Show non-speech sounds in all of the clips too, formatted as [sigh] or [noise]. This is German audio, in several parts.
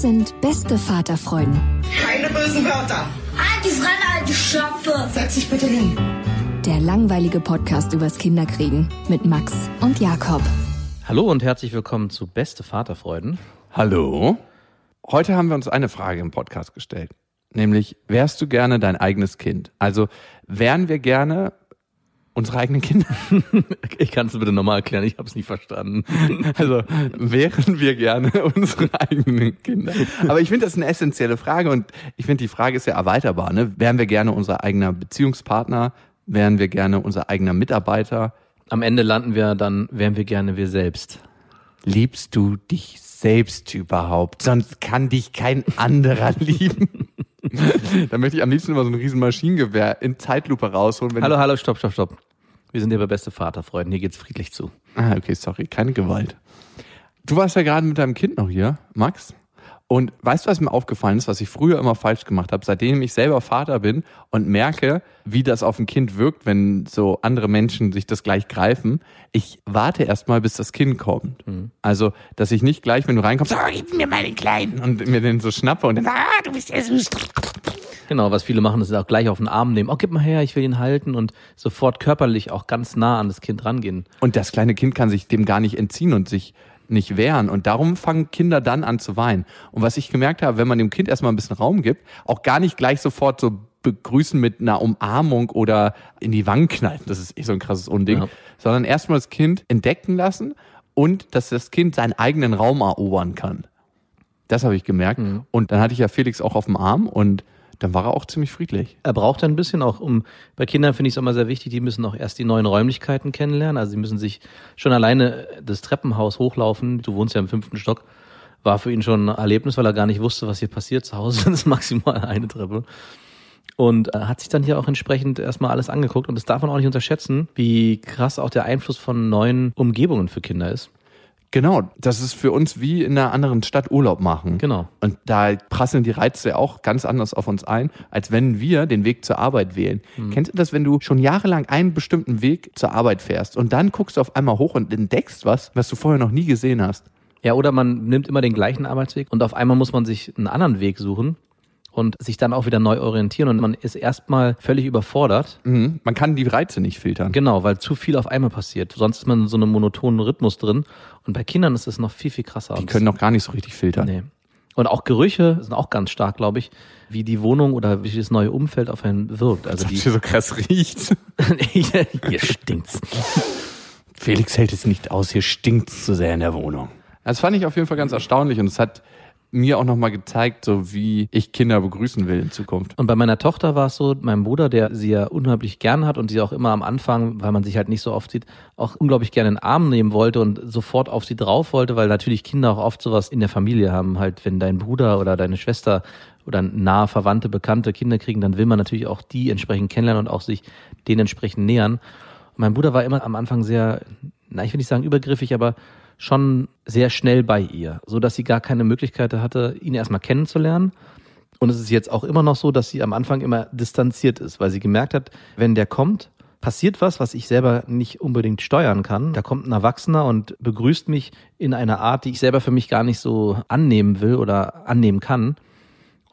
Das sind beste Vaterfreuden. Keine bösen Wörter. Die Fremde, alte Schöpfe! Setz dich bitte hin. Der langweilige Podcast übers Kinderkriegen mit Max und Jakob. Hallo und herzlich willkommen zu Beste Vaterfreuden. Hallo. Heute haben wir uns eine Frage im Podcast gestellt. Nämlich, wärst du gerne dein eigenes Kind? Also, wären wir gerne unsere eigenen Kinder? [laughs] Ich kann es bitte nochmal erklären, ich habe es nicht verstanden. Also, wären wir gerne [laughs] unsere eigenen Kinder? Aber ich finde, das ist eine essentielle Frage und ich finde, die Frage ist ja erweiterbar. Ne? Wären wir gerne unser eigener Beziehungspartner? Wären wir gerne unser eigener Mitarbeiter? Am Ende landen wir dann, wären wir gerne wir selbst. Liebst du dich selbst überhaupt? Sonst kann dich kein anderer [laughs] lieben. da möchte ich am liebsten immer so ein riesen Maschinengewehr in Zeitlupe rausholen. Wenn Hallo, hallo, stopp, stopp, stopp. Wir sind hier bei Beste Vaterfreuden, hier geht's friedlich zu. Ah, okay, sorry, keine Gewalt. Du warst ja gerade mit deinem Kind noch hier, Max. Und weißt du, was mir aufgefallen ist, was ich früher immer falsch gemacht habe, seitdem ich selber Vater bin und merke, wie das auf ein Kind wirkt, wenn so andere Menschen sich das gleich greifen. Ich warte erstmal, bis das Kind kommt. Also, dass ich nicht gleich, wenn du reinkommst, ah, gib mir mal den Kleinen und mir den so schnappe und dann, ah, du bist ja süß. Genau, was viele machen, ist auch gleich auf den Arm nehmen. Oh, gib mal her, ich will ihn halten und sofort körperlich auch ganz nah an das Kind rangehen. Und das kleine Kind kann sich dem gar nicht entziehen und sich nicht wehren. Und darum fangen Kinder dann an zu weinen. Und was ich gemerkt habe, wenn man dem Kind erstmal ein bisschen Raum gibt, auch gar nicht gleich sofort so begrüßen mit einer Umarmung oder in die Wangen knallen, das ist eh so ein krasses Unding, Ja. sondern erstmal das Kind entdecken lassen und dass das Kind seinen eigenen Raum erobern kann. Das habe ich gemerkt. Und dann hatte ich ja Felix auch auf dem Arm und dann war er auch ziemlich friedlich. Er braucht ein bisschen auch, um bei Kindern finde ich es immer sehr wichtig, die müssen auch erst die neuen Räumlichkeiten kennenlernen. Also sie müssen sich schon alleine das Treppenhaus hochlaufen. Du wohnst ja im fünften Stock. War für ihn schon ein Erlebnis, weil er gar nicht wusste, was hier passiert. Zu Hause [laughs] sind es maximal eine Treppe. Und äh, hat sich dann hier auch entsprechend erstmal alles angeguckt. Und das darf man auch nicht unterschätzen, wie krass auch der Einfluss von neuen Umgebungen für Kinder ist. Genau, das ist für uns wie in einer anderen Stadt Urlaub machen. Genau. Und da prasseln die Reize auch ganz anders auf uns ein, als wenn wir den Weg zur Arbeit wählen. Kennst du das, wenn du schon jahrelang einen bestimmten Weg zur Arbeit fährst und dann guckst du auf einmal hoch und entdeckst was, was du vorher noch nie gesehen hast? Ja, oder man nimmt immer den gleichen Arbeitsweg und auf einmal muss man sich einen anderen Weg suchen und sich dann auch wieder neu orientieren und man ist erstmal völlig überfordert. Mhm. Man kann die Reize nicht filtern. Genau, weil zu viel auf einmal passiert. Sonst ist man in so einem monotonen Rhythmus drin und bei Kindern ist es noch viel, viel krasser. Die können noch gar nicht so richtig filtern. Nee. Und auch Gerüche sind auch ganz stark, glaube ich, wie die Wohnung oder wie das neue Umfeld auf einen wirkt. Also die, sie so krass riecht. hier, [laughs] hier stinkt's. Felix hält es nicht aus, hier stinkt's zu sehr in der Wohnung. Das fand ich auf jeden Fall ganz erstaunlich und es hat mir auch nochmal gezeigt, so wie ich Kinder begrüßen will in Zukunft. Und bei meiner Tochter war es so, mein Bruder, der sie ja unheimlich gern hat und sie auch immer am Anfang, weil man sich halt nicht so oft sieht, auch unglaublich gerne in den Arm nehmen wollte und sofort auf sie drauf wollte, weil natürlich Kinder auch oft sowas in der Familie haben. Halt, wenn dein Bruder oder deine Schwester oder nahe Verwandte, Bekannte Kinder kriegen, dann will man natürlich auch die entsprechend kennenlernen und auch sich denen entsprechend nähern. Und mein Bruder war immer am Anfang sehr, na, ich will nicht sagen übergriffig, aber schon sehr schnell bei ihr, so dass sie gar keine Möglichkeit hatte, ihn erstmal kennenzulernen. Und es ist jetzt auch immer noch so, dass sie am Anfang immer distanziert ist, weil sie gemerkt hat, wenn der kommt, passiert was, was ich selber nicht unbedingt steuern kann. Da kommt ein Erwachsener und begrüßt mich in einer Art, die ich selber für mich gar nicht so annehmen will oder annehmen kann.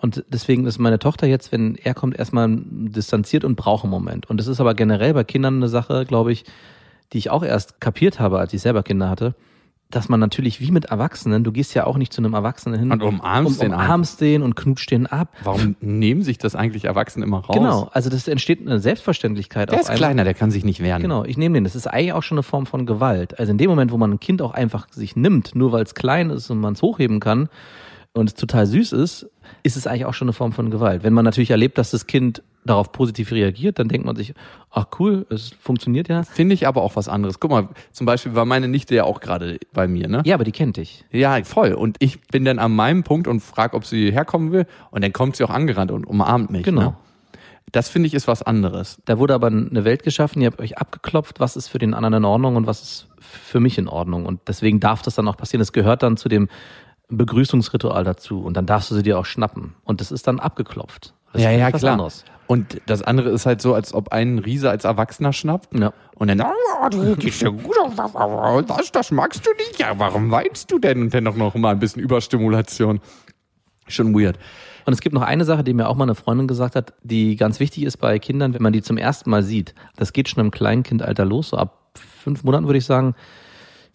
Und deswegen ist meine Tochter jetzt, wenn er kommt, erstmal distanziert und braucht einen Moment. Und das ist aber generell bei Kindern eine Sache, glaube ich, die ich auch erst kapiert habe, als ich selber Kinder hatte, dass man natürlich wie mit Erwachsenen, du gehst ja auch nicht zu einem Erwachsenen hin Und umarmst den um, umarmst den und knutscht den ab. Warum nehmen sich das eigentlich Erwachsene immer raus? Genau, also das entsteht eine Selbstverständlichkeit Der ist einmal. kleiner, der kann sich nicht wehren. Genau, ich nehme den. Das ist eigentlich auch schon eine Form von Gewalt. Also in dem Moment, wo man ein Kind auch einfach sich nimmt, nur weil es klein ist und man es hochheben kann und es total süß ist, ist es eigentlich auch schon eine Form von Gewalt. Wenn man natürlich erlebt, dass das Kind darauf positiv reagiert, dann denkt man sich, ach cool, es funktioniert ja. Finde ich aber auch was anderes. Guck mal, zum Beispiel war meine Nichte ja auch gerade bei mir, ne? Ja, aber die kennt dich. Ja, voll. Und ich bin dann an meinem Punkt und frage, ob sie herkommen will. Und dann kommt sie auch angerannt und umarmt mich. Genau. Ne? Das finde ich ist was anderes. Da wurde aber eine Welt geschaffen, ihr habt euch abgeklopft, was ist für den anderen in Ordnung und was ist für mich in Ordnung. Und deswegen darf das dann auch passieren. Es gehört dann zu dem Begrüßungsritual dazu. Und dann darfst du sie dir auch schnappen. Und das ist dann abgeklopft. Das ja, ja, klar. anderes. Und das andere ist halt so, als ob ein Riese als Erwachsener schnappt. Ja. Und dann, oh, du gehst ja gut auf, was, das magst du nicht. Ja, warum weinst du denn? Und dann doch noch mal ein bisschen Überstimulation. Schon weird. Und es gibt noch eine Sache, die mir auch mal eine Freundin gesagt hat, die ganz wichtig ist bei Kindern, wenn man die zum ersten Mal sieht. Das geht schon im Kleinkindalter los, so ab fünf Monaten würde ich sagen.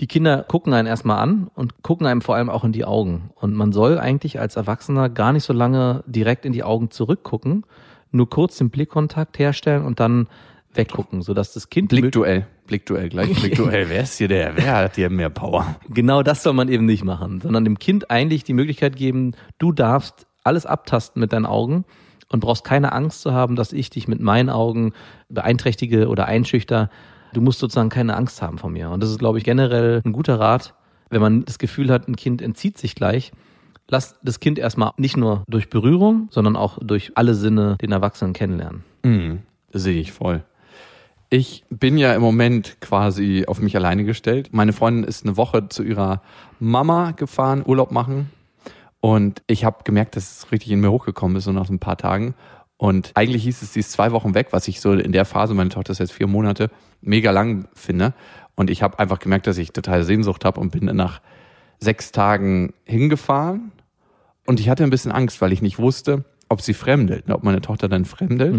Die Kinder gucken einen erstmal an und gucken einem vor allem auch in die Augen. Und man soll eigentlich als Erwachsener gar nicht so lange direkt in die Augen zurückgucken, nur kurz den Blickkontakt herstellen und dann weggucken, sodass das Kind Blickduell. Blickduell, gleich [laughs] Blickduell. Wer ist hier der? Wer hat hier mehr Power? Genau das soll man eben nicht machen, sondern dem Kind eigentlich die Möglichkeit geben, du darfst alles abtasten mit deinen Augen und brauchst keine Angst zu haben, dass ich dich mit meinen Augen beeinträchtige oder einschüchter. Du musst sozusagen keine Angst haben von mir. Und das ist, glaube ich, generell ein guter Rat, wenn man das Gefühl hat, ein Kind entzieht sich gleich. Lass das Kind erstmal nicht nur durch Berührung, sondern auch durch alle Sinne den Erwachsenen kennenlernen. Mhm, sehe ich voll. Ich bin ja im Moment quasi auf mich alleine gestellt. Meine Freundin ist eine Woche zu ihrer Mama gefahren, Urlaub machen. Und ich habe gemerkt, dass es richtig in mir hochgekommen ist, so nach ein paar Tagen. Und eigentlich hieß es, sie ist zwei Wochen weg, was ich so in der Phase, meine Tochter ist jetzt vier Monate, mega lang finde. Und ich habe einfach gemerkt, dass ich total Sehnsucht habe und bin nach sechs Tagen hingefahren. Und ich hatte ein bisschen Angst, weil ich nicht wusste, ob sie fremdelt, ne, ob meine Tochter dann fremdelt.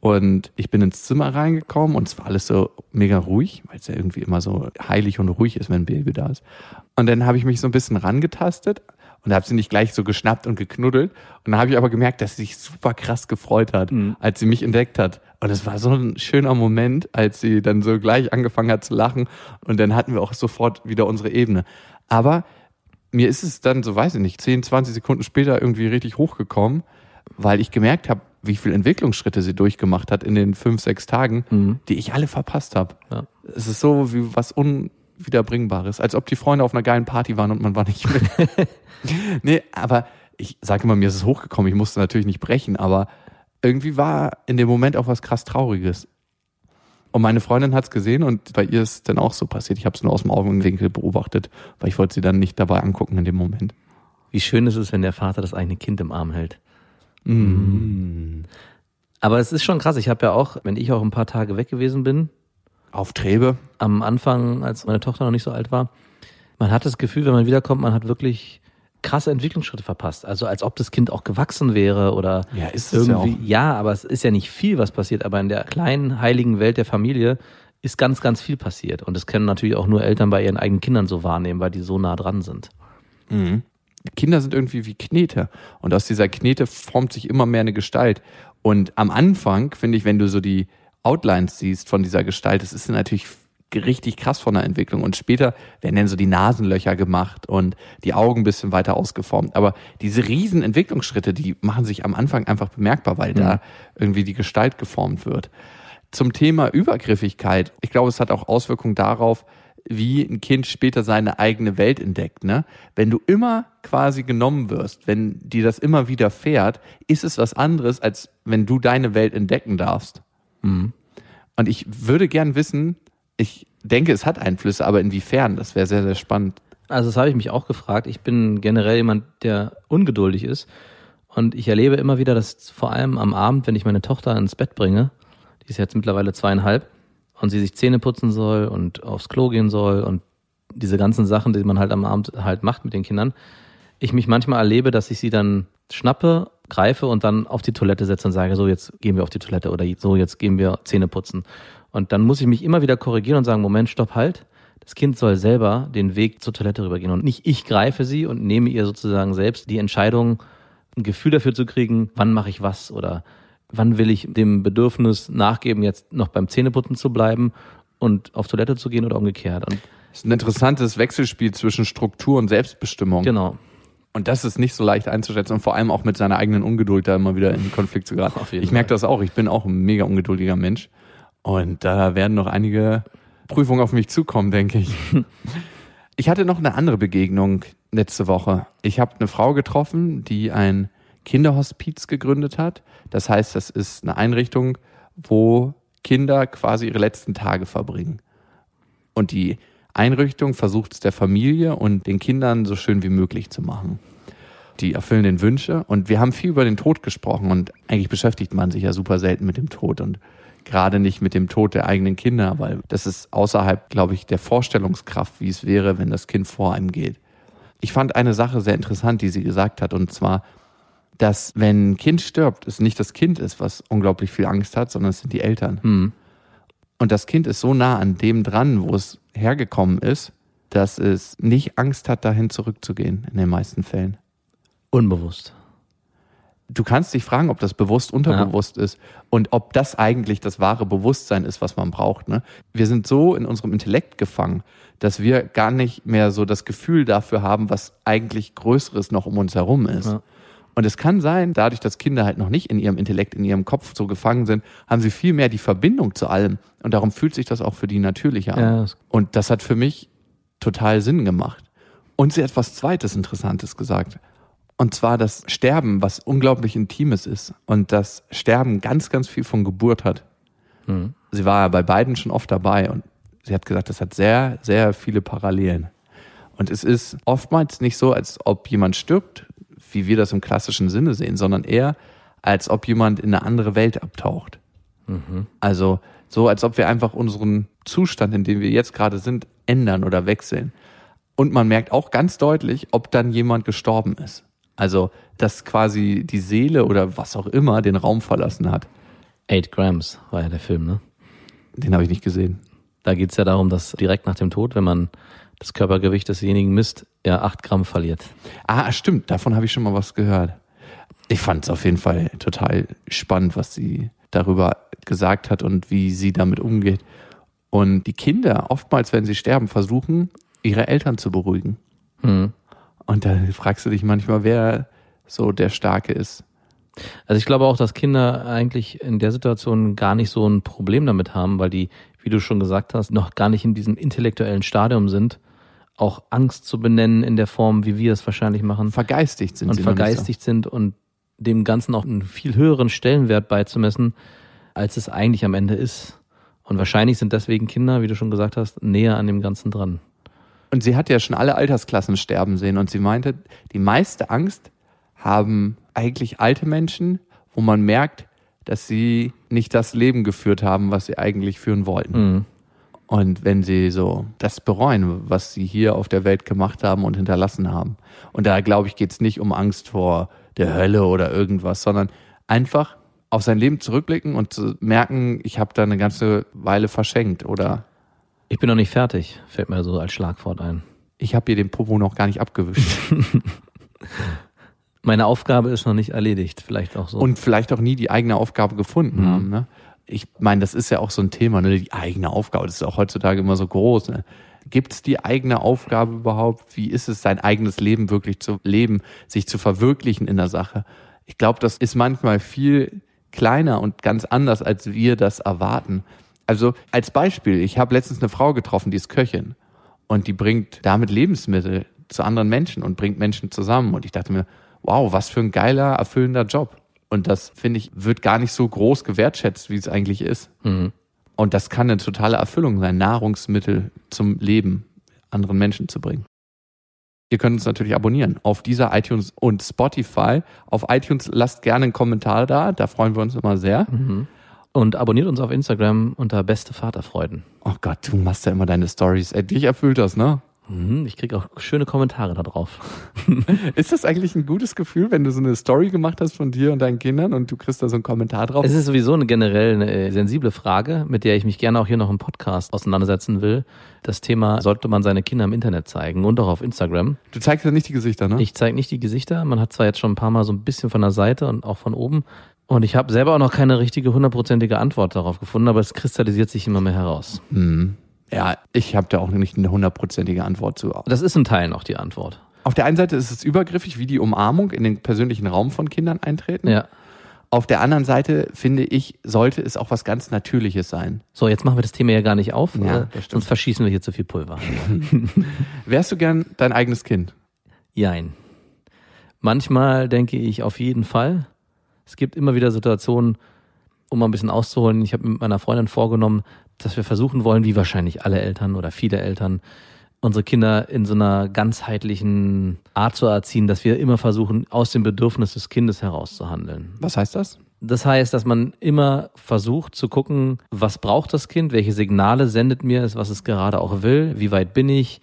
Und ich bin ins Zimmer reingekommen und es war alles so mega ruhig, weil es ja irgendwie immer so heilig und ruhig ist, wenn ein Baby da ist. Und dann habe ich mich so ein bisschen rangetastet und habe sie nicht gleich so geschnappt und geknuddelt. Und dann habe ich aber gemerkt, dass sie sich super krass gefreut hat, als sie mich entdeckt hat. Und es war so ein schöner Moment, als sie dann so gleich angefangen hat zu lachen. Und dann hatten wir auch sofort wieder unsere Ebene. Aber mir ist es dann, so weiß ich nicht, 10, 20 Sekunden später irgendwie richtig hochgekommen, weil ich gemerkt habe, wie viel Entwicklungsschritte sie durchgemacht hat in den fünf, sechs Tagen, die ich alle verpasst habe. Ja. Es ist so wie was Unwiederbringbares, als ob die Freunde auf einer geilen Party waren und man war nicht mit. [laughs] nee, aber ich sage immer, mir ist es hochgekommen, ich musste natürlich nicht brechen, aber irgendwie war in dem Moment auch was krass Trauriges. Und meine Freundin hat es gesehen und bei ihr ist dann auch so passiert. Ich habe es nur aus dem Augenwinkel beobachtet, weil ich wollte sie dann nicht dabei angucken in dem Moment. Wie schön ist es, wenn der Vater das eigene Kind im Arm hält. Mm. Aber es ist schon krass. Ich habe ja auch, wenn ich auch ein paar Tage weg gewesen bin, Auf Trebe. am Anfang, als meine Tochter noch nicht so alt war, man hat das Gefühl, wenn man wiederkommt, man hat wirklich krasse Entwicklungsschritte verpasst. Also als ob das Kind auch gewachsen wäre oder Ja, ist es ja irgendwie. Ja, aber es ist ja nicht viel, was passiert. Aber in der kleinen heiligen Welt der Familie ist ganz, ganz viel passiert. Und das können natürlich auch nur Eltern bei ihren eigenen Kindern so wahrnehmen, weil die so nah dran sind. Kinder sind irgendwie wie Knete. Und aus dieser Knete formt sich immer mehr eine Gestalt. Und am Anfang, finde ich, wenn du so die Outlines siehst von dieser Gestalt, das ist natürlich richtig krass von der Entwicklung. Und später werden dann so die Nasenlöcher gemacht und die Augen ein bisschen weiter ausgeformt. Aber diese riesen Entwicklungsschritte, die machen sich am Anfang einfach bemerkbar, weil da irgendwie die Gestalt geformt wird. Zum Thema Übergriffigkeit, ich glaube, es hat auch Auswirkungen darauf, wie ein Kind später seine eigene Welt entdeckt. Ne? Wenn du immer quasi genommen wirst, wenn dir das immer wieder fährt, ist es was anderes, als wenn du deine Welt entdecken darfst. Und ich würde gern wissen, ich denke, es hat Einflüsse, aber inwiefern? Das wäre sehr, sehr spannend. Also das habe ich mich auch gefragt. Ich bin generell jemand, der ungeduldig ist. Und ich erlebe immer wieder, dass vor allem am Abend, wenn ich meine Tochter ins Bett bringe, die ist jetzt mittlerweile zweieinhalb, und sie sich Zähne putzen soll und aufs Klo gehen soll und diese ganzen Sachen, die man halt am Abend halt macht mit den Kindern, ich mich manchmal erlebe, dass ich sie dann schnappe, greife und dann auf die Toilette setze und sage, so jetzt gehen wir auf die Toilette oder so jetzt gehen wir Zähne putzen. Und dann muss ich mich immer wieder korrigieren und sagen, Moment, stopp, halt. Das Kind soll selber den Weg zur Toilette rübergehen und nicht ich greife sie und nehme ihr sozusagen selbst die Entscheidung, ein Gefühl dafür zu kriegen, wann mache ich was oder wann will ich dem Bedürfnis nachgeben, jetzt noch beim Zähneputzen zu bleiben und auf Toilette zu gehen oder umgekehrt. Und Das ist ein interessantes Wechselspiel zwischen Struktur und Selbstbestimmung. genau. Und das ist nicht so leicht einzuschätzen und vor allem auch mit seiner eigenen Ungeduld da immer wieder in Konflikt zu geraten. Ich merke das auch. Ich bin auch ein mega ungeduldiger Mensch. Und da werden noch einige Prüfungen auf mich zukommen, denke ich. Ich hatte noch eine andere Begegnung letzte Woche. Ich habe eine Frau getroffen, die ein Kinderhospiz gegründet hat. Das heißt, das ist eine Einrichtung, wo Kinder quasi ihre letzten Tage verbringen. Und die Einrichtung versucht es der Familie und den Kindern so schön wie möglich zu machen. Die erfüllen den Wünsche und wir haben viel über den Tod gesprochen und eigentlich beschäftigt man sich ja super selten mit dem Tod und gerade nicht mit dem Tod der eigenen Kinder, weil das ist außerhalb, glaube ich, der Vorstellungskraft, wie es wäre, wenn das Kind vor einem geht. Ich fand eine Sache sehr interessant, die sie gesagt hat und zwar, dass wenn ein Kind stirbt, es nicht das Kind ist, was unglaublich viel Angst hat, sondern es sind die Eltern. Hm. Und das Kind ist so nah an dem dran, wo es hergekommen ist, dass es nicht Angst hat, dahin zurückzugehen, in den meisten Fällen. Unbewusst. Du kannst dich fragen, ob das bewusst unterbewusst ist und ob das eigentlich das wahre Bewusstsein ist, was man braucht. Ne? Wir sind so in unserem Intellekt gefangen, dass wir gar nicht mehr so das Gefühl dafür haben, was eigentlich Größeres noch um uns herum ist. Ja. Und es kann sein, dadurch, dass Kinder halt noch nicht in ihrem Intellekt, in ihrem Kopf so gefangen sind, haben sie viel mehr die Verbindung zu allem. Und darum fühlt sich das auch für die natürlicher an. Ja, Und das hat für mich total Sinn gemacht. Und sie hat was Zweites Interessantes gesagt. Und zwar das Sterben, was unglaublich Intimes ist. Und das Sterben ganz, ganz viel von Geburt hat. Hm. Sie war ja bei beiden schon oft dabei und sie hat gesagt, das hat sehr, sehr viele Parallelen. Und es ist oftmals nicht so, als ob jemand stirbt, wie wir das im klassischen Sinne sehen, sondern eher, als ob jemand in eine andere Welt abtaucht. Also so, als ob wir einfach unseren Zustand, in dem wir jetzt gerade sind, ändern oder wechseln. Und man merkt auch ganz deutlich, ob dann jemand gestorben ist. Also, dass quasi die Seele oder was auch immer den Raum verlassen hat. Eight Grams war ja der Film, ne? Den habe ich nicht gesehen. Da geht's ja darum, dass direkt nach dem Tod, wenn man das Körpergewicht desjenigen misst, er acht Gramm verliert. Ah, stimmt, davon habe ich schon mal was gehört. Ich fand es auf jeden Fall total spannend, was sie darüber gesagt hat und wie sie damit umgeht. Und die Kinder, oftmals, wenn sie sterben, versuchen, ihre Eltern zu beruhigen. Hm. Und da fragst du dich manchmal, wer so der Starke ist. Also ich glaube auch, dass Kinder eigentlich in der Situation gar nicht so ein Problem damit haben, weil die, wie du schon gesagt hast, noch gar nicht in diesem intellektuellen Stadium sind, auch Angst zu benennen in der Form, wie wir es wahrscheinlich machen Vergeistigt sind und sie nicht vergeistigt sind und dem Ganzen auch einen viel höheren Stellenwert beizumessen, als es eigentlich am Ende ist. Und wahrscheinlich sind deswegen Kinder, wie du schon gesagt hast, näher an dem Ganzen dran. Und sie hat ja schon alle Altersklassen sterben sehen und sie meinte, die meiste Angst haben eigentlich alte Menschen, wo man merkt, dass sie nicht das Leben geführt haben, was sie eigentlich führen wollten. Mhm. Und wenn sie so das bereuen, was sie hier auf der Welt gemacht haben und hinterlassen haben. Und da glaube ich, geht es nicht um Angst vor der Hölle oder irgendwas, sondern einfach auf sein Leben zurückblicken und zu merken, ich habe da eine ganze Weile verschenkt oder Ich bin noch nicht fertig, fällt mir so als Schlagwort ein. ich habe hier den Popo noch gar nicht abgewischt. [laughs] Meine Aufgabe ist noch nicht erledigt, vielleicht auch so. und vielleicht auch nie die eigene Aufgabe gefunden Mhm. haben. Ne? Ich meine, das ist ja auch so ein Thema, ne? die eigene Aufgabe, das ist auch heutzutage immer so groß. Ne? Gibt es die eigene Aufgabe überhaupt? Wie ist es, sein eigenes Leben wirklich zu leben, sich zu verwirklichen in der Sache? Ich glaube, das ist manchmal viel kleiner und ganz anders, als wir das erwarten. Also als Beispiel, ich habe letztens eine Frau getroffen, die ist Köchin und die bringt damit Lebensmittel zu anderen Menschen und bringt Menschen zusammen. Und ich dachte mir, wow, was für ein geiler, erfüllender Job. Und das, finde ich, wird gar nicht so groß gewertschätzt, wie es eigentlich ist. Mhm. Und das kann eine totale Erfüllung sein, Nahrungsmittel zum Leben anderen Menschen zu bringen. Ihr könnt uns natürlich abonnieren auf dieser iTunes und Spotify. Auf iTunes lasst gerne einen Kommentar da, da freuen wir uns immer sehr. Mhm. Und abonniert uns auf Instagram unter beste Vaterfreuden. Oh Gott, du machst ja immer deine Stories. Ey, dich erfüllt das, ne? Mhm, ich kriege auch schöne Kommentare da drauf. [laughs] Ist das eigentlich ein gutes Gefühl, wenn du so eine Story gemacht hast von dir und deinen Kindern und du kriegst da so einen Kommentar drauf? Es ist sowieso eine generell eine äh, sensible Frage, mit der ich mich gerne auch hier noch im Podcast auseinandersetzen will. Das Thema, sollte man seine Kinder im Internet zeigen und auch auf Instagram? Du zeigst ja nicht die Gesichter, ne? Ich zeige nicht die Gesichter. Man hat zwar jetzt schon ein paar Mal so ein bisschen von der Seite und auch von oben. Und ich habe selber auch noch keine richtige hundertprozentige Antwort darauf gefunden, aber es kristallisiert sich immer mehr heraus. Hm. Ja, ich habe da auch nicht eine hundertprozentige Antwort zu. Das ist in Teilen auch die Antwort. Auf der einen Seite ist es übergriffig, wie die Umarmung in den persönlichen Raum von Kindern eintreten. Ja. Auf der anderen Seite finde ich, sollte es auch was ganz Natürliches sein. So, jetzt machen wir das Thema ja gar nicht auf, Ja, stimmt. sonst verschießen wir hier zu viel Pulver. [laughs] Wärst du gern dein eigenes Kind? Jein. Manchmal denke ich auf jeden Fall. Es gibt immer wieder Situationen, um mal ein bisschen auszuholen. Ich habe mit meiner Freundin vorgenommen, dass wir versuchen wollen, wie wahrscheinlich alle Eltern oder viele Eltern, unsere Kinder in so einer ganzheitlichen Art zu erziehen, dass wir immer versuchen, aus dem Bedürfnis des Kindes herauszuhandeln. Was heißt das? Das heißt, dass man immer versucht zu gucken, was braucht das Kind, welche Signale sendet mir es, was es gerade auch will, wie weit bin ich.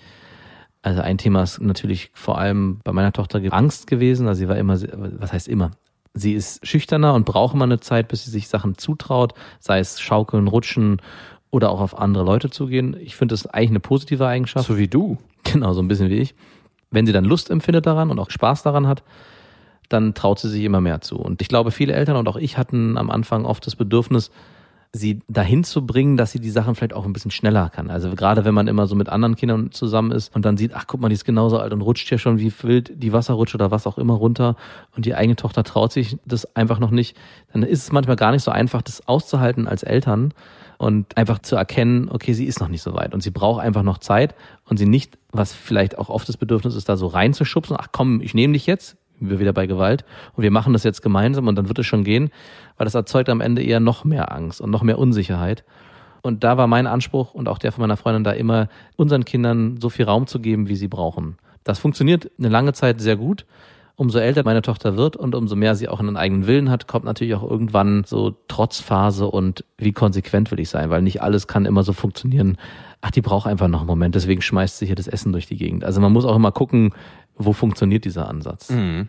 Also ein Thema ist natürlich vor allem bei meiner Tochter Angst gewesen. Also sie war immer, was heißt immer? Sie ist schüchterner und braucht immer eine Zeit, bis sie sich Sachen zutraut, sei es schaukeln, rutschen oder auch auf andere Leute zugehen. Ich finde das eigentlich eine positive Eigenschaft. So wie du. Genau, so ein bisschen wie ich. Wenn sie dann Lust empfindet daran und auch Spaß daran hat, dann traut sie sich immer mehr zu. Und ich glaube, viele Eltern und auch ich hatten am Anfang oft das Bedürfnis, sie dahin zu bringen, dass sie die Sachen vielleicht auch ein bisschen schneller kann. Also gerade wenn man immer so mit anderen Kindern zusammen ist und dann sieht, ach guck mal, die ist genauso alt und rutscht ja schon wie wild die Wasserrutsche oder was auch immer runter und die eigene Tochter traut sich das einfach noch nicht, dann ist es manchmal gar nicht so einfach, das auszuhalten als Eltern und einfach zu erkennen, okay, sie ist noch nicht so weit und sie braucht einfach noch Zeit und sie nicht, was vielleicht auch oft das Bedürfnis ist, da so reinzuschubsen, ach komm, ich nehme dich jetzt, wir wieder bei Gewalt und wir machen das jetzt gemeinsam und dann wird es schon gehen, weil das erzeugt am Ende eher noch mehr Angst und noch mehr Unsicherheit. Und da war mein Anspruch und auch der von meiner Freundin da immer, unseren Kindern so viel Raum zu geben, wie sie brauchen. Das funktioniert eine lange Zeit sehr gut. Umso älter meine Tochter wird und umso mehr sie auch einen eigenen Willen hat, kommt natürlich auch irgendwann so Trotzphase und wie konsequent will ich sein, weil nicht alles kann immer so funktionieren. Ach, die braucht einfach noch einen Moment, deswegen schmeißt sie hier das Essen durch die Gegend. Also man muss auch immer gucken, wo funktioniert dieser Ansatz. Mhm.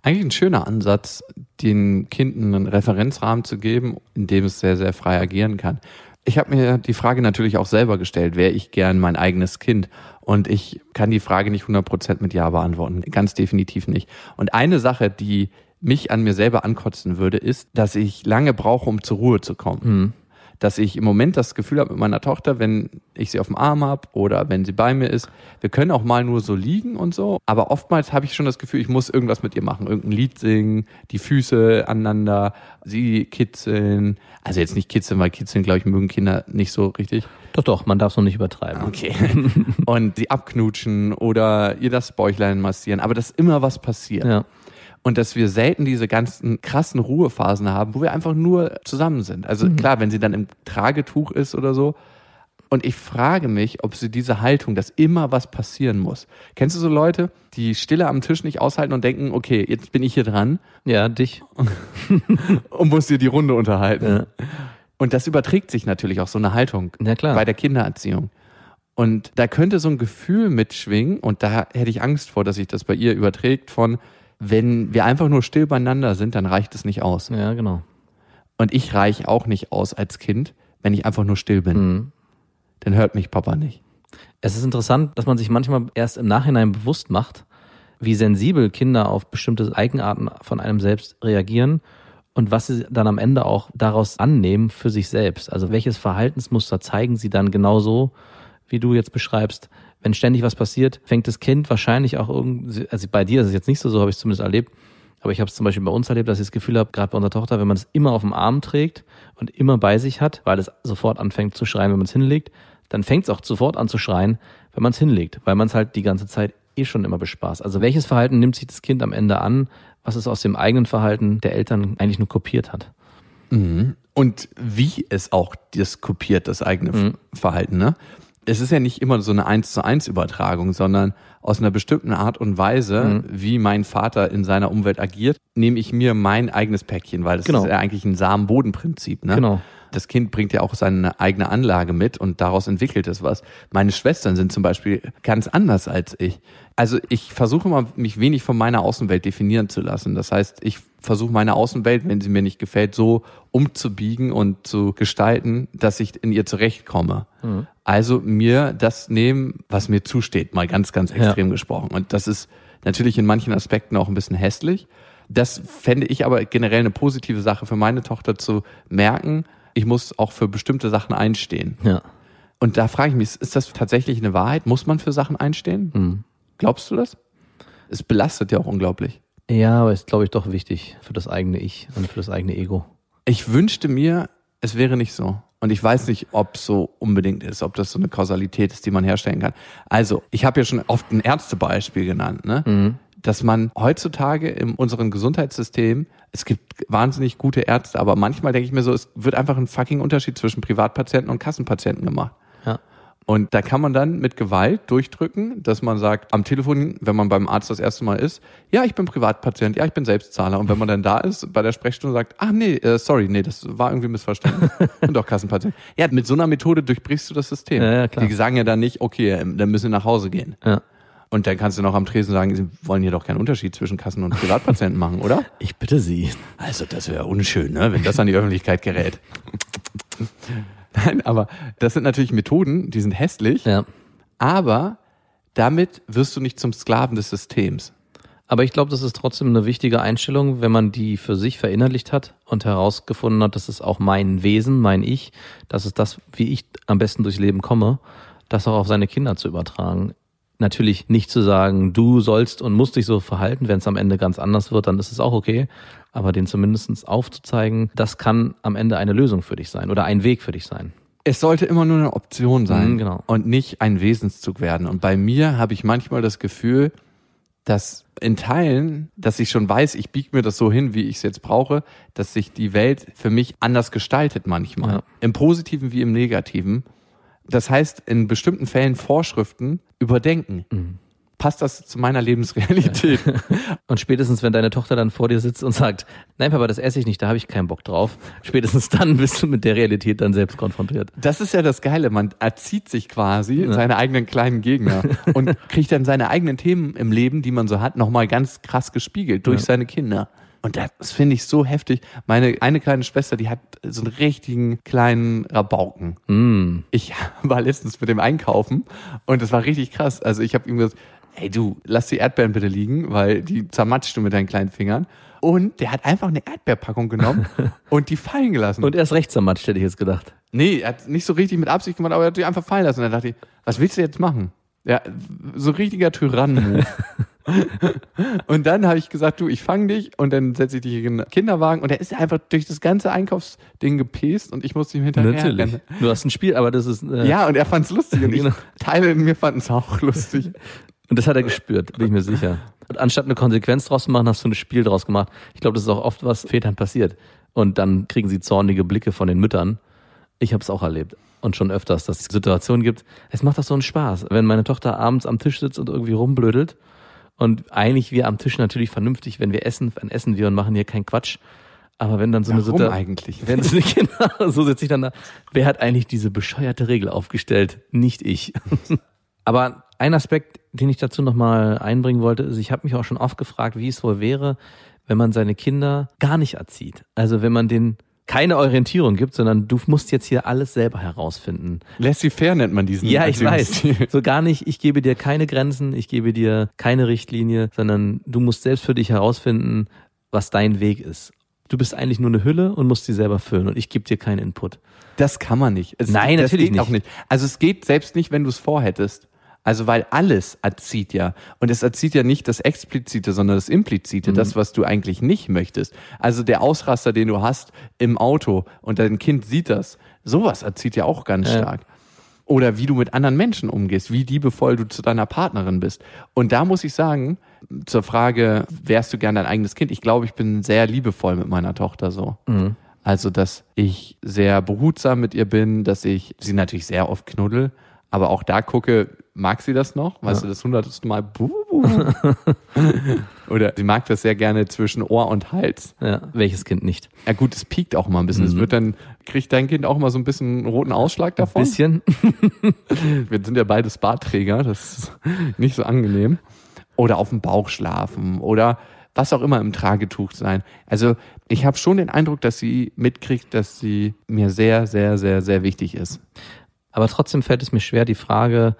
Eigentlich ein schöner Ansatz, den Kindern einen Referenzrahmen zu geben, in dem es sehr, sehr frei agieren kann. Ich habe mir die Frage natürlich auch selber gestellt, wäre ich gern mein eigenes Kind? Und ich kann die Frage nicht 100% mit Ja beantworten, ganz definitiv nicht. Und eine Sache, die mich an mir selber ankotzen würde, ist, dass ich lange brauche, um zur Ruhe zu kommen. Dass ich im Moment das Gefühl habe mit meiner Tochter, wenn ich sie auf dem Arm habe oder wenn sie bei mir ist, wir können auch mal nur so liegen und so. Aber oftmals habe ich schon das Gefühl, ich muss irgendwas mit ihr machen. Irgendein Lied singen, die Füße aneinander, sie kitzeln. Also jetzt nicht kitzeln, weil kitzeln, glaube ich, mögen Kinder nicht so richtig. Doch, doch, man darf es noch nicht übertreiben. Okay. [laughs] und sie abknutschen oder ihr das Bäuchlein massieren. Aber dass immer was passiert. Ja. Und dass wir selten diese ganzen krassen Ruhephasen haben, wo wir einfach nur zusammen sind. Also klar, wenn sie dann im Tragetuch ist oder so. Und ich frage mich, ob sie diese Haltung, dass immer was passieren muss. Kennst du so Leute, die Stille am Tisch nicht aushalten und denken, okay, jetzt bin ich hier dran Ja, dich. [laughs] und muss dir die Runde unterhalten. Ja. Und das überträgt sich natürlich auch so eine Haltung Ja, klar. bei der Kindererziehung. Und da könnte so ein Gefühl mitschwingen, und da hätte ich Angst vor, dass sich das bei ihr überträgt, von, wenn wir einfach nur still beieinander sind, dann reicht es nicht aus. Ja, genau. Und ich reiche auch nicht aus als Kind, wenn ich einfach nur still bin. Mhm. Dann hört mich Papa nicht. Es ist interessant, dass man sich manchmal erst im Nachhinein bewusst macht, wie sensibel Kinder auf bestimmte Eigenarten von einem selbst reagieren und was sie dann am Ende auch daraus annehmen für sich selbst. Also welches Verhaltensmuster zeigen sie dann genauso, wie du jetzt beschreibst. Wenn ständig was passiert, fängt das Kind wahrscheinlich auch irgendwie, also bei dir ist es jetzt nicht so, so habe ich es zumindest erlebt, aber ich habe es zum Beispiel bei uns erlebt, dass ich das Gefühl habe, gerade bei unserer Tochter, wenn man es immer auf dem Arm trägt und immer bei sich hat, weil es sofort anfängt zu schreien, wenn man es hinlegt, dann fängt es auch sofort an zu schreien, wenn man es hinlegt, weil man es halt die ganze Zeit eh schon immer bespaßt. Also welches Verhalten nimmt sich das Kind am Ende an, was es aus dem eigenen Verhalten der Eltern eigentlich nur kopiert hat? Und wie es auch das kopiert, das eigene Mhm. Verhalten, ne? Es ist ja nicht immer so eine eins zu eins Übertragung, sondern aus einer bestimmten Art und Weise, Mhm. wie mein Vater in seiner Umwelt agiert, nehme ich mir mein eigenes Päckchen, weil das Genau. ist ja eigentlich ein Samen-Boden-Prinzip, ne? Genau. Das Kind bringt ja auch seine eigene Anlage mit und daraus entwickelt es was. Meine Schwestern sind zum Beispiel ganz anders als ich. Also ich versuche mal, mich wenig von meiner Außenwelt definieren zu lassen. Das heißt, ich versuche meine Außenwelt, wenn sie mir nicht gefällt, so umzubiegen und zu gestalten, dass ich in ihr zurechtkomme. Mhm. Also mir das nehmen, was mir zusteht, mal ganz, ganz extrem gesprochen. Und das ist natürlich in manchen Aspekten auch ein bisschen hässlich. Das fände ich aber generell eine positive Sache für meine Tochter zu merken, ich muss auch für bestimmte Sachen einstehen. Ja. Und da frage ich mich, ist das tatsächlich eine Wahrheit? Muss man für Sachen einstehen? Mhm. Glaubst du das? Es belastet ja auch unglaublich. Ja, aber ist, glaube ich, doch wichtig für das eigene Ich und für das eigene Ego. Ich wünschte mir, es wäre nicht so. Und ich weiß nicht, ob es so unbedingt ist, ob das so eine Kausalität ist, die man herstellen kann. Also, ich habe ja schon oft ein Ärztebeispiel genannt, ne? Mhm. dass man heutzutage in unserem Gesundheitssystem, es gibt wahnsinnig gute Ärzte, aber manchmal denke ich mir so, es wird einfach ein fucking Unterschied zwischen Privatpatienten und Kassenpatienten gemacht. Und da kann man dann mit Gewalt durchdrücken, dass man sagt, am Telefon, wenn man beim Arzt das erste Mal ist, ja, ich bin Privatpatient, ja, ich bin Selbstzahler. Und wenn man dann da ist, bei der Sprechstunde sagt, ach nee, äh, sorry, nee, das war irgendwie missverstanden. [laughs] und doch Kassenpatient. Ja, mit so einer Methode durchbrichst du das System. Ja, ja, klar. Die sagen ja dann nicht, okay, ähm, dann müssen wir nach Hause gehen. Ja. Und dann kannst du noch am Tresen sagen, sie wollen hier doch keinen Unterschied zwischen Kassen- und Privatpatienten machen, oder? [laughs] Ich bitte Sie. Also das wäre unschön, ne, wenn das an die Öffentlichkeit gerät. [laughs] [laughs] Nein, aber das sind natürlich Methoden, die sind hässlich, Ja. aber damit wirst du nicht zum Sklaven des Systems. Aber ich glaube, das ist trotzdem eine wichtige Einstellung, wenn man die für sich verinnerlicht hat und herausgefunden hat, das ist auch mein Wesen, mein Ich, das ist das, wie ich am besten durchs Leben komme, das auch auf seine Kinder zu übertragen. Natürlich nicht zu sagen, du sollst und musst dich so verhalten, wenn es am Ende ganz anders wird, dann ist es auch okay. Aber den zumindest aufzuzeigen, das kann am Ende eine Lösung für dich sein oder ein Weg für dich sein. Es sollte immer nur eine Option sein Mhm, genau. und nicht ein Wesenszug werden. Und bei mir habe ich manchmal das Gefühl, dass in Teilen, dass ich schon weiß, ich biege mir das so hin, wie ich es jetzt brauche, dass sich die Welt für mich anders gestaltet manchmal. Ja. Im Positiven wie im Negativen. Das heißt, in bestimmten Fällen Vorschriften überdenken. Mhm. Passt das zu meiner Lebensrealität? [laughs] Und spätestens, wenn deine Tochter dann vor dir sitzt und sagt, nein, Papa, das esse ich nicht, da habe ich keinen Bock drauf, spätestens dann [laughs] bist du mit der Realität dann selbst konfrontiert. Das ist ja das Geile. Man erzieht sich quasi seine eigenen kleinen Gegner [laughs] und kriegt dann seine eigenen Themen im Leben, die man so hat, nochmal ganz krass gespiegelt durch Ja. seine Kinder. Und das finde ich so heftig. Meine eine kleine Schwester, die hat so einen richtigen kleinen Rabauken. Mm. Ich war letztens mit dem Einkaufen und das war richtig krass. Also ich habe ihm gesagt, hey du, lass die Erdbeeren bitte liegen, weil die zermatschst du mit deinen kleinen Fingern. Und der hat einfach eine Erdbeerpackung genommen [laughs] und die fallen gelassen. Und erst rechts am Matsch, hätte ich jetzt gedacht. Nee, er hat nicht so richtig mit Absicht gemacht, aber er hat die einfach fallen lassen. Und dann dachte ich, was willst du jetzt machen? Ja, so richtiger Tyrannen-Move. [laughs] und dann habe ich gesagt, du, ich fange dich und dann setze ich dich in den Kinderwagen und er ist einfach durch das ganze Einkaufsding gepäst und ich musste ihm hinterher Natürlich. Du hast ein Spiel, aber das ist. Äh, Ja, und er fand's lustig und ich, [laughs] Genau. Teile in mir fanden es auch lustig. Und das hat er gespürt, bin ich mir sicher. Und [laughs] anstatt eine Konsequenz draus zu machen, hast du ein Spiel draus gemacht. Ich glaube, das ist auch oft was Vätern passiert. Und dann kriegen sie zornige Blicke von den Müttern. Ich habe es auch erlebt. Und schon öfters, dass es Situationen gibt. Es macht doch so einen Spaß, wenn meine Tochter abends am Tisch sitzt und irgendwie rumblödelt. Und eigentlich wir am Tisch natürlich vernünftig, wenn wir essen, dann essen wir und machen hier keinen Quatsch. Aber wenn dann so eine Situation. eigentlich? [laughs] Wenn es nicht genau, so sitze ich dann da. Wer hat eigentlich diese bescheuerte Regel aufgestellt? Nicht ich. [laughs] Aber ein Aspekt, den ich dazu nochmal einbringen wollte, ist, ich habe mich auch schon oft gefragt, wie es wohl wäre, wenn man seine Kinder gar nicht erzieht. Also wenn man denen keine Orientierung gibt, sondern du musst jetzt hier alles selber herausfinden. Laissez-faire nennt man diesen Ja, ich weiß. So gar nicht, ich gebe dir keine Grenzen, ich gebe dir keine Richtlinie, sondern du musst selbst für dich herausfinden, was dein Weg ist. Du bist eigentlich nur eine Hülle und musst sie selber füllen und ich gebe dir keinen Input. Das kann man nicht. Es, Nein, das natürlich nicht. nicht. Also es geht selbst nicht, wenn du es vorhättest. Also weil alles erzieht ja. Und es erzieht ja nicht das Explizite, sondern das Implizite, Mhm. das, was du eigentlich nicht möchtest. Also der Ausraster, den du hast im Auto und dein Kind sieht das, sowas erzieht ja auch ganz Ja. stark. Oder wie du mit anderen Menschen umgehst, wie liebevoll du zu deiner Partnerin bist. Und da muss ich sagen, zur Frage, wärst du gern dein eigenes Kind? Ich glaube, ich bin sehr liebevoll mit meiner Tochter so. Mhm. Also, dass ich sehr behutsam mit ihr bin, dass ich sie natürlich sehr oft knuddel, aber auch da gucke, mag sie das noch, weißt Ja. du, das hundertste Mal. Buh. [laughs] Oder sie mag das sehr gerne zwischen Ohr und Hals. Ja, welches Kind nicht? Ja gut, es piekt auch immer ein bisschen. Es wird dann, kriegt dein Kind auch immer so ein bisschen einen roten Ausschlag davon? Bisschen. [laughs] Wir sind ja beides Bartträger, das ist nicht so angenehm. Oder auf dem Bauch schlafen oder was auch immer im Tragetuch sein. Also ich habe schon den Eindruck, dass sie mitkriegt, dass sie mir sehr, sehr, sehr, sehr wichtig ist. Aber trotzdem fällt es mir schwer, die Frage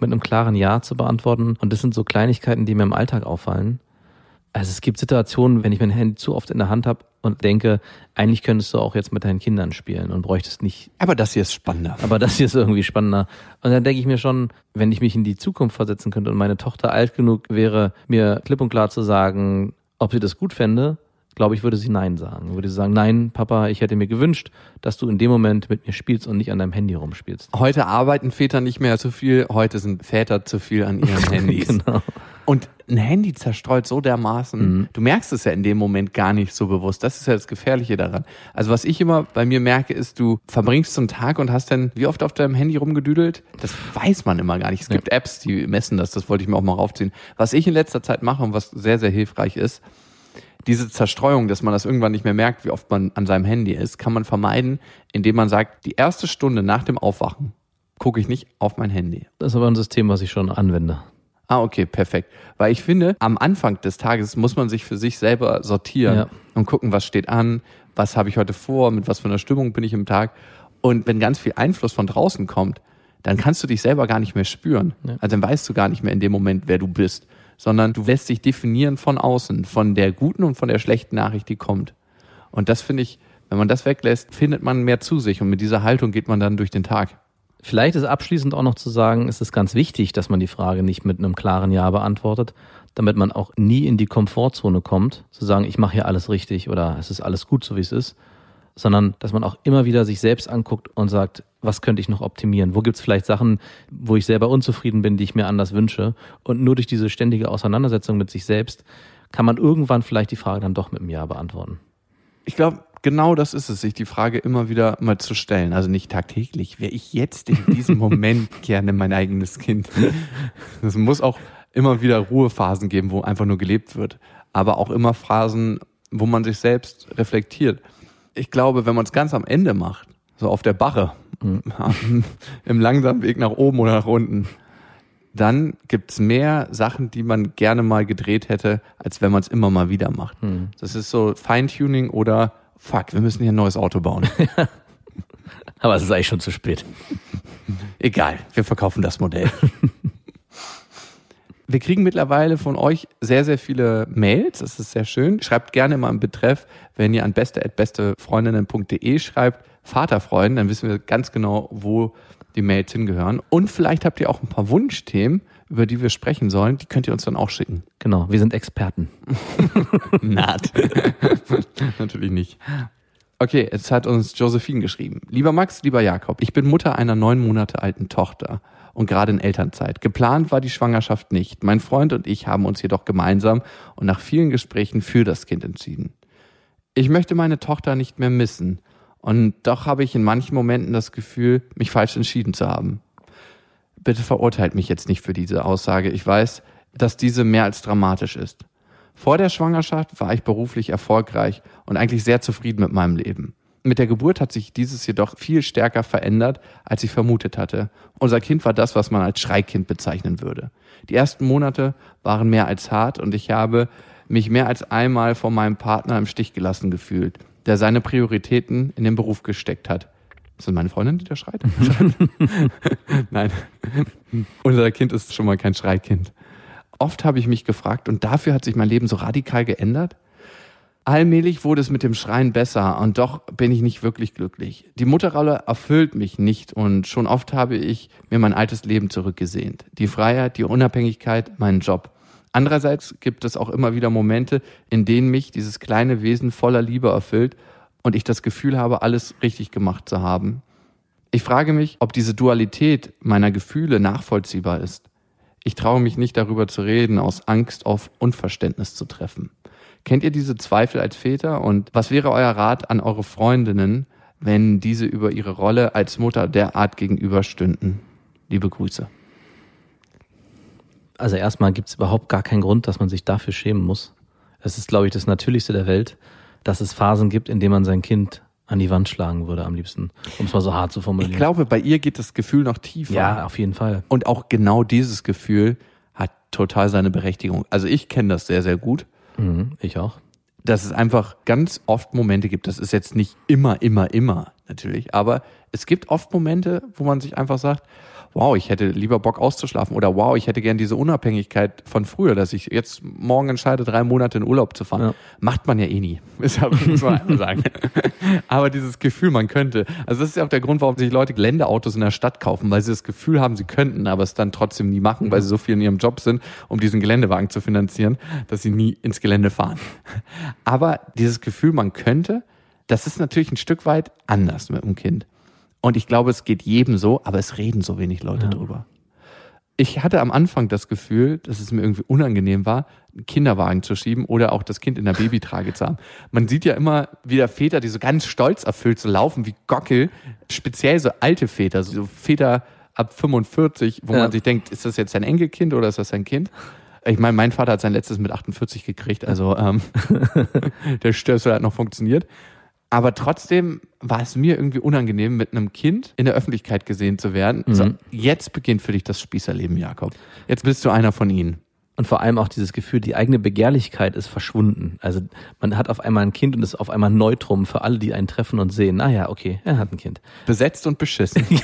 mit einem klaren Ja zu beantworten. Und das sind so Kleinigkeiten, die mir im Alltag auffallen. Also es gibt Situationen, wenn ich mein Handy zu oft in der Hand habe und denke, eigentlich könntest du auch jetzt mit deinen Kindern spielen und bräuchtest nicht. Aber das hier ist spannender. Aber das hier ist irgendwie spannender. Und dann denke ich mir schon, wenn ich mich in die Zukunft versetzen könnte und meine Tochter alt genug wäre, mir klipp und klar zu sagen, ob sie das gut fände, glaube ich, würde sie Nein sagen. Würde sie sagen, nein, Papa, ich hätte mir gewünscht, dass du in dem Moment mit mir spielst und nicht an deinem Handy rumspielst. Heute arbeiten Väter nicht mehr so viel, heute sind Väter zu viel an ihren [laughs] Handys. Genau. Und ein Handy zerstreut so dermaßen, du merkst es ja in dem Moment gar nicht so bewusst. Das ist ja das Gefährliche daran. Also was ich immer bei mir merke, ist, du verbringst so einen Tag und hast dann wie oft auf deinem Handy rumgedüdelt? Das weiß man immer gar nicht. Es gibt Apps, die messen das, das wollte ich mir auch mal raufziehen. Was ich in letzter Zeit mache und was sehr, sehr hilfreich ist, diese Zerstreuung, dass man das irgendwann nicht mehr merkt, wie oft man an seinem Handy ist, kann man vermeiden, indem man sagt, die erste Stunde nach dem Aufwachen gucke ich nicht auf mein Handy. Das ist aber ein System, was ich schon anwende. Ah, okay, perfekt. Weil ich finde, am Anfang des Tages muss man sich für sich selber sortieren Ja. und gucken, was steht an, was habe ich heute vor, mit was für einer Stimmung bin ich im Tag. Und wenn ganz viel Einfluss von draußen kommt, dann kannst du dich selber gar nicht mehr spüren. Also dann weißt du gar nicht mehr in dem Moment, wer du bist, sondern du lässt dich definieren von außen, von der guten und von der schlechten Nachricht, die kommt. Und das finde ich, wenn man das weglässt, findet man mehr zu sich und mit dieser Haltung geht man dann durch den Tag. Vielleicht ist abschließend auch noch zu sagen, es ist ganz wichtig, dass man die Frage nicht mit einem klaren Ja beantwortet, damit man auch nie in die Komfortzone kommt, zu sagen, ich mache hier alles richtig oder es ist alles gut, so wie es ist, sondern dass man auch immer wieder sich selbst anguckt und sagt, was könnte ich noch optimieren? Wo gibt es vielleicht Sachen, wo ich selber unzufrieden bin, die ich mir anders wünsche? Und nur durch diese ständige Auseinandersetzung mit sich selbst kann man irgendwann vielleicht die Frage dann doch mit einem Ja beantworten. Ich glaube, genau das ist es, sich die Frage immer wieder mal zu stellen. Also nicht tagtäglich, wäre ich jetzt in diesem [laughs] Moment gerne mein eigenes Kind. Es muss auch immer wieder Ruhephasen geben, wo einfach nur gelebt wird. Aber auch immer Phasen, wo man sich selbst reflektiert. Ich glaube, wenn man es ganz am Ende macht, so auf der Bache, [laughs] im langsamen Weg nach oben oder nach unten, dann gibt's mehr Sachen, die man gerne mal gedreht hätte, als wenn man es immer mal wieder macht. Das ist so Feintuning oder fuck, wir müssen hier ein neues Auto bauen. [laughs] Aber es ist eigentlich schon zu spät. Egal, wir verkaufen das Modell. [laughs] Wir kriegen mittlerweile von euch sehr, sehr viele Mails. Das ist sehr schön. Schreibt gerne mal im Betreff, wenn ihr an beste.bestefreundinnen.de schreibt, Vaterfreuden, dann wissen wir ganz genau, wo die Mails hingehören. Und vielleicht habt ihr auch ein paar Wunschthemen, über die wir sprechen sollen. Die könnt ihr uns dann auch schicken. Genau, wir sind Experten. [laughs] Naht. [laughs] Natürlich nicht. Okay, jetzt hat uns Josephine geschrieben. Lieber Max, lieber Jakob, ich bin Mutter einer neun Monate alten Tochter und gerade in Elternzeit. Geplant war die Schwangerschaft nicht. Mein Freund und ich haben uns jedoch gemeinsam und nach vielen Gesprächen für das Kind entschieden. Ich möchte meine Tochter nicht mehr missen und doch habe ich in manchen Momenten das Gefühl, mich falsch entschieden zu haben. Bitte verurteilt mich jetzt nicht für diese Aussage. Ich weiß, dass diese mehr als dramatisch ist. Vor der Schwangerschaft war ich beruflich erfolgreich und eigentlich sehr zufrieden mit meinem Leben. Mit der Geburt hat sich dieses jedoch viel stärker verändert, als ich vermutet hatte. Unser Kind war das, was man als Schreikind bezeichnen würde. Die ersten Monate waren mehr als hart und ich habe mich mehr als einmal von meinem Partner im Stich gelassen gefühlt, der seine Prioritäten in den Beruf gesteckt hat. Ist das meine Freundin, die da schreit? [laughs] [laughs] Nein. Unser Kind ist schon mal kein Schreikind. Oft habe ich mich gefragt, und dafür hat sich mein Leben so radikal geändert? Allmählich wurde es mit dem Schreien besser und doch bin ich nicht wirklich glücklich. Die Mutterrolle erfüllt mich nicht und schon oft habe ich mir mein altes Leben zurückgesehnt. Die Freiheit, die Unabhängigkeit, meinen Job. Andererseits gibt es auch immer wieder Momente, in denen mich dieses kleine Wesen voller Liebe erfüllt und ich das Gefühl habe, alles richtig gemacht zu haben. Ich frage mich, ob diese Dualität meiner Gefühle nachvollziehbar ist. Ich traue mich nicht darüber zu reden, aus Angst auf Unverständnis zu treffen. Kennt ihr diese Zweifel als Väter? Und was wäre euer Rat an eure Freundinnen, wenn diese über ihre Rolle als Mutter derart gegenüberstünden? Liebe Grüße. Also erstmal gibt es überhaupt gar keinen Grund, dass man sich dafür schämen muss. Es ist, glaube ich, das Natürlichste der Welt, dass es Phasen gibt, in denen man sein Kind an die Wand schlagen würde am liebsten, um es mal so hart zu formulieren. Ich glaube, bei ihr geht das Gefühl noch tiefer. ja, auf jeden Fall. Und auch genau dieses Gefühl hat total seine Berechtigung. Also ich kenne das sehr, sehr gut. Mhm, ich auch. dass es einfach ganz oft Momente gibt. Das ist jetzt nicht immer, immer, immer natürlich, aber es gibt oft Momente, wo man sich einfach sagt, wow, ich hätte lieber Bock auszuschlafen oder wow, ich hätte gern diese Unabhängigkeit von früher, dass ich jetzt morgen entscheide, drei Monate in Urlaub zu fahren. Ja. Macht man ja eh nie. [laughs] Ist aber, muss man sagen. aber dieses Gefühl, man könnte. Also das ist ja auch der Grund, warum sich Leute Geländeautos in der Stadt kaufen, weil sie das Gefühl haben, sie könnten, aber es dann trotzdem nie machen, weil sie so viel in ihrem Job sind, um diesen Geländewagen zu finanzieren, dass sie nie ins Gelände fahren. [laughs] Aber dieses Gefühl, man könnte, das ist natürlich ein Stück weit anders mit dem Kind. Und ich glaube, es geht jedem so, aber es reden so wenig Leute Ja. drüber. Ich hatte am Anfang das Gefühl, dass es mir irgendwie unangenehm war, einen Kinderwagen zu schieben oder auch das Kind in der Babytrage zu haben. Man sieht ja immer wieder Väter, die so ganz stolz erfüllt so laufen wie Gockel, speziell so alte Väter, so Väter ab 45, wo Ja. man sich denkt, ist das jetzt sein Enkelkind oder ist das sein Kind? Ich meine, mein Vater hat sein letztes mit 48 gekriegt, also ähm, [laughs] der Stößel hat noch funktioniert. Aber trotzdem war es mir irgendwie unangenehm, mit einem Kind in der Öffentlichkeit gesehen zu werden. So, jetzt beginnt für dich das Spießerleben, Jakob. Jetzt bist du einer von ihnen. Und vor allem auch dieses Gefühl, die eigene Begehrlichkeit ist verschwunden. Also man hat auf einmal ein Kind und ist auf einmal Neutrum für alle, die einen treffen und sehen, naja, okay, er hat ein Kind. Besetzt und beschissen. [laughs]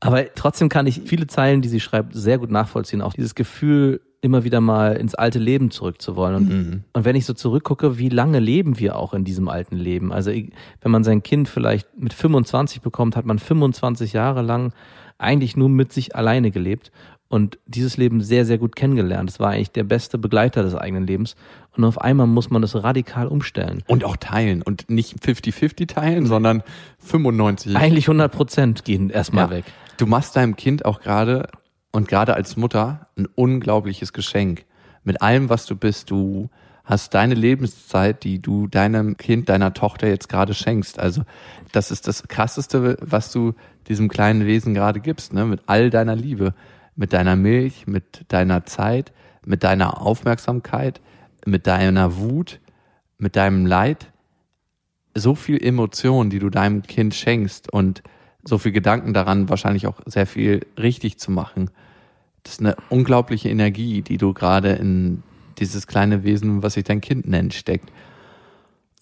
Aber trotzdem kann ich viele Zeilen, die sie schreibt, sehr gut nachvollziehen. Auch dieses Gefühl, immer wieder mal ins alte Leben zurückzuwollen. Und, und wenn ich so zurückgucke, wie lange leben wir auch in diesem alten Leben? Also wenn man sein Kind vielleicht mit 25 bekommt, hat man 25 Jahre lang eigentlich nur mit sich alleine gelebt und dieses Leben sehr, sehr gut kennengelernt. Es war eigentlich der beste Begleiter des eigenen Lebens. Und auf einmal muss man das radikal umstellen. Und auch teilen. Und nicht 50-50 teilen, sondern 95. Eigentlich 100 Prozent gehen erstmal Ja. weg. Du machst deinem Kind auch gerade und gerade als Mutter ein unglaubliches Geschenk. Mit allem, was du bist, du hast deine Lebenszeit, die du deinem Kind, deiner Tochter jetzt gerade schenkst. Also das ist das Krasseste, was du diesem kleinen Wesen gerade gibst, ne? mit all deiner Liebe, mit deiner Milch, mit deiner Zeit, mit deiner Aufmerksamkeit, mit deiner Wut, mit deinem Leid. So viel Emotion, die du deinem Kind schenkst und so viel Gedanken daran, wahrscheinlich auch sehr viel richtig zu machen. Das ist eine unglaubliche Energie, die du gerade in dieses kleine Wesen, was sich dein Kind nennt, steckt.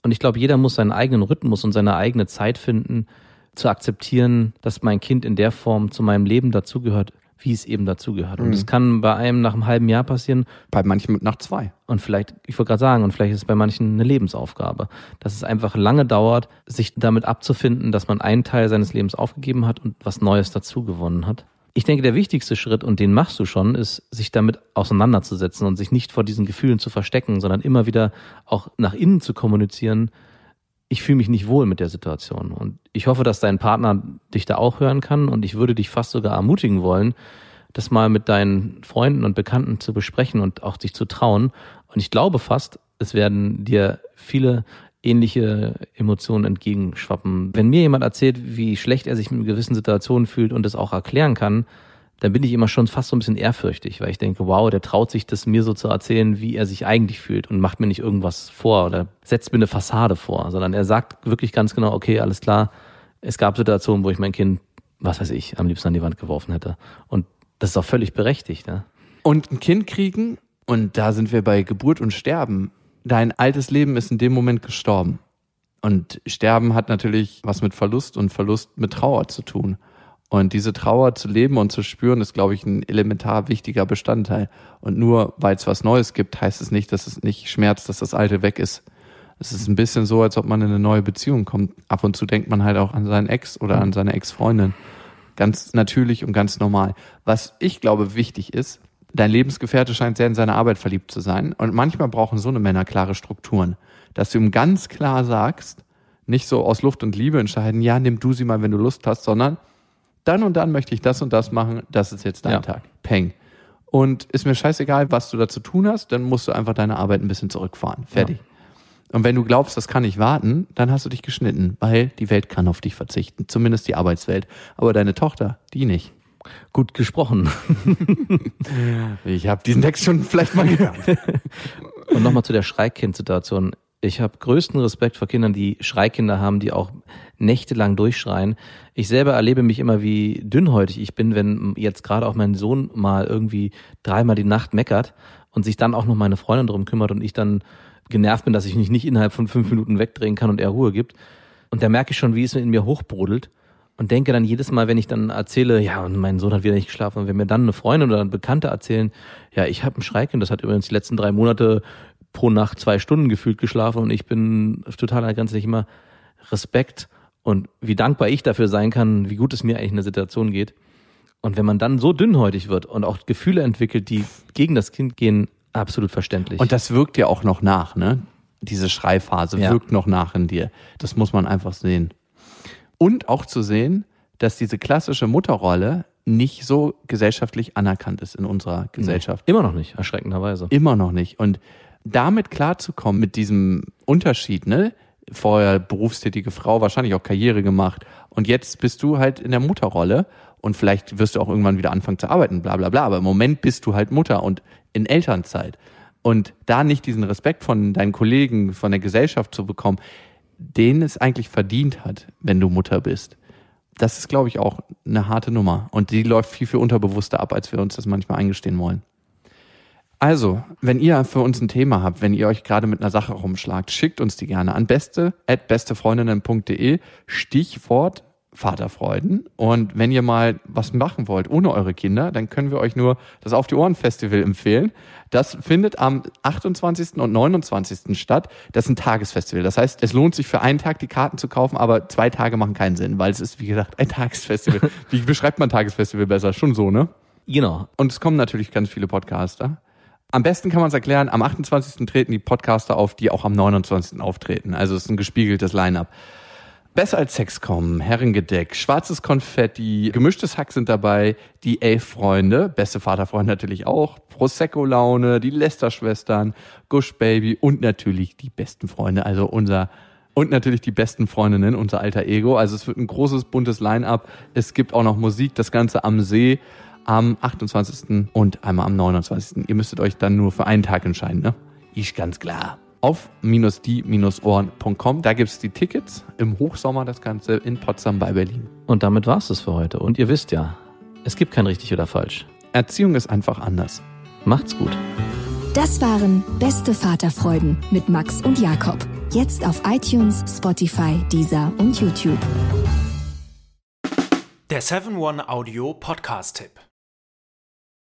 Und ich glaube, jeder muss seinen eigenen Rhythmus und seine eigene Zeit finden, zu akzeptieren, dass mein Kind in der Form zu meinem Leben dazugehört, wie es eben dazugehört. Und es kann bei einem nach einem halben Jahr passieren Bei manchen nach zwei. und vielleicht, ich wollte gerade sagen, und vielleicht ist es bei manchen eine Lebensaufgabe, dass es einfach lange dauert, sich damit abzufinden, dass man einen Teil seines Lebens aufgegeben hat und was Neues dazu gewonnen hat. Ich denke, der wichtigste Schritt, und den machst du schon, ist, sich damit auseinanderzusetzen und sich nicht vor diesen Gefühlen zu verstecken, sondern immer wieder auch nach innen zu kommunizieren, ich fühle mich nicht wohl mit der Situation. Und ich hoffe, dass dein Partner dich da auch hören kann. Und ich würde dich fast sogar ermutigen wollen, das mal mit deinen Freunden und Bekannten zu besprechen und auch sich zu trauen. Und ich glaube fast, es werden dir viele ähnliche Emotionen entgegenschwappen. Wenn mir jemand erzählt, wie schlecht er sich mit gewissen Situationen fühlt und es auch erklären kann, dann bin ich immer schon fast so ein bisschen ehrfürchtig, weil ich denke, wow, der traut sich das mir so zu erzählen, wie er sich eigentlich fühlt und macht mir nicht irgendwas vor oder setzt mir eine Fassade vor, sondern er sagt wirklich ganz genau, okay, alles klar, es gab Situationen, wo ich mein Kind, was weiß ich, am liebsten an die Wand geworfen hätte. Und das ist auch völlig berechtigt. Ne? Und ein Kind kriegen, und da sind wir bei Geburt und Sterben. Dein altes Leben ist in dem Moment gestorben. Und Sterben hat natürlich was mit Verlust und Verlust mit Trauer zu tun. Und diese Trauer zu leben und zu spüren, ist, glaube ich, ein elementar wichtiger Bestandteil. Und nur weil es was Neues gibt, heißt es nicht, dass es nicht schmerzt, dass das Alte weg ist. Es ist ein bisschen so, als ob man in eine neue Beziehung kommt. Ab und zu denkt man halt auch an seinen Ex oder an seine Ex-Freundin. Ganz natürlich und ganz normal. Was ich glaube wichtig ist, dein Lebensgefährte scheint sehr in seine Arbeit verliebt zu sein. Und manchmal brauchen so eine Männer klare Strukturen. Dass du ihm ganz klar sagst, nicht so aus Luft und Liebe entscheiden, ja, nimm du sie mal, wenn du Lust hast, sondern dann und dann möchte ich das und das machen, das ist jetzt dein Ja. Tag. Peng. Und ist mir scheißegal, was du da zu tun hast, dann musst du einfach deine Arbeit ein bisschen zurückfahren. Fertig. Und wenn du glaubst, das kann nicht warten, dann hast du dich geschnitten, weil die Welt kann auf dich verzichten. Zumindest die Arbeitswelt. Aber deine Tochter, die nicht. Gut gesprochen. [laughs] Ich habe diesen Text schon vielleicht mal gehört. [laughs] Und nochmal zu der Schreikind-Situation. Ich habe größten Respekt vor Kindern, die Schreikinder haben, die auch nächtelang durchschreien. Ich selber erlebe mich immer, wie dünnhäutig ich bin, wenn jetzt gerade auch mein Sohn mal irgendwie dreimal die Nacht meckert und sich dann auch noch meine Freundin drum kümmert und ich dann genervt bin, dass ich mich nicht innerhalb von fünf Minuten wegdrehen kann und er Ruhe gibt. Und da merke ich schon, wie es in mir hochbrodelt und denke dann jedes Mal, wenn ich dann erzähle, ja, und mein Sohn hat wieder nicht geschlafen, und wenn mir dann eine Freundin oder ein Bekannter erzählen, ja, ich habe ein Schreikind, das hat übrigens die letzten drei Monate pro Nacht zwei Stunden gefühlt geschlafen und ich bin total an der Grenze nicht immer Respekt und wie dankbar ich dafür sein kann, wie gut es mir eigentlich in der Situation geht. Und wenn man dann so dünnhäutig wird und auch Gefühle entwickelt, die gegen das Kind gehen, absolut verständlich. Und das wirkt ja auch noch nach, ne? Diese Schreiphase Ja. wirkt noch nach in dir. Das muss man einfach sehen. Und auch zu sehen, dass diese klassische Mutterrolle nicht so gesellschaftlich anerkannt ist in unserer Gesellschaft. immer noch nicht, erschreckenderweise. Immer noch nicht. Und damit klarzukommen, mit diesem Unterschied, ne? Vorher berufstätige Frau, wahrscheinlich auch Karriere gemacht. Und jetzt bist du halt in der Mutterrolle und vielleicht wirst du auch irgendwann wieder anfangen zu arbeiten, bla bla bla. Aber im Moment bist du halt Mutter und in Elternzeit. Und da nicht diesen Respekt von deinen Kollegen, von der Gesellschaft zu bekommen, den es eigentlich verdient hat, wenn du Mutter bist. Das ist, glaube ich, auch eine harte Nummer. Und die läuft viel, viel unterbewusster ab, als wir uns das manchmal eingestehen wollen. Also, wenn ihr für uns ein Thema habt, wenn ihr euch gerade mit einer Sache rumschlagt, schickt uns die gerne an beste at bestefreundinnen.de Stichwort Vaterfreuden. Und wenn ihr mal was machen wollt ohne eure Kinder, dann können wir euch nur das Auf die Ohren Festival empfehlen. Das findet am 28. und 29. statt. Das ist ein Tagesfestival. Das heißt, es lohnt sich für einen Tag die Karten zu kaufen, aber zwei Tage machen keinen Sinn, weil es ist, wie gesagt, ein Tagesfestival. [laughs] Wie beschreibt man Tagesfestival besser? Schon so, ne? Genau. Und es kommen natürlich ganz viele Podcaster. Am besten kann man es erklären, am 28. treten die Podcaster auf, die auch am 29. auftreten. Also es ist ein gespiegeltes Line-up. Besser als Sex kommen, Herrengedeck, schwarzes Konfetti, gemischtes Hack sind dabei, die Elf-Freunde, beste Vaterfreunde natürlich auch, Prosecco-Laune, die Lester-Schwestern, Gush Baby und natürlich die besten Freunde, also unser und natürlich die besten Freundinnen, unser alter Ego. Also es wird ein großes, buntes Line-up. Es gibt auch noch Musik, das Ganze am See am 28. und einmal am 29. Ihr müsstet euch dann nur für einen Tag entscheiden, ne? Ist ganz klar. Auf die-ohren.com, da gibt's die Tickets. Im Hochsommer das Ganze in Potsdam bei Berlin. Und damit war's es für heute. Und ihr wisst ja, es gibt kein richtig oder falsch. Erziehung ist einfach anders. Macht's gut. Das waren Beste Vaterfreuden mit Max und Jakob. Jetzt auf iTunes, Spotify, Deezer und YouTube. Der 7-One Audio Podcast-Tipp.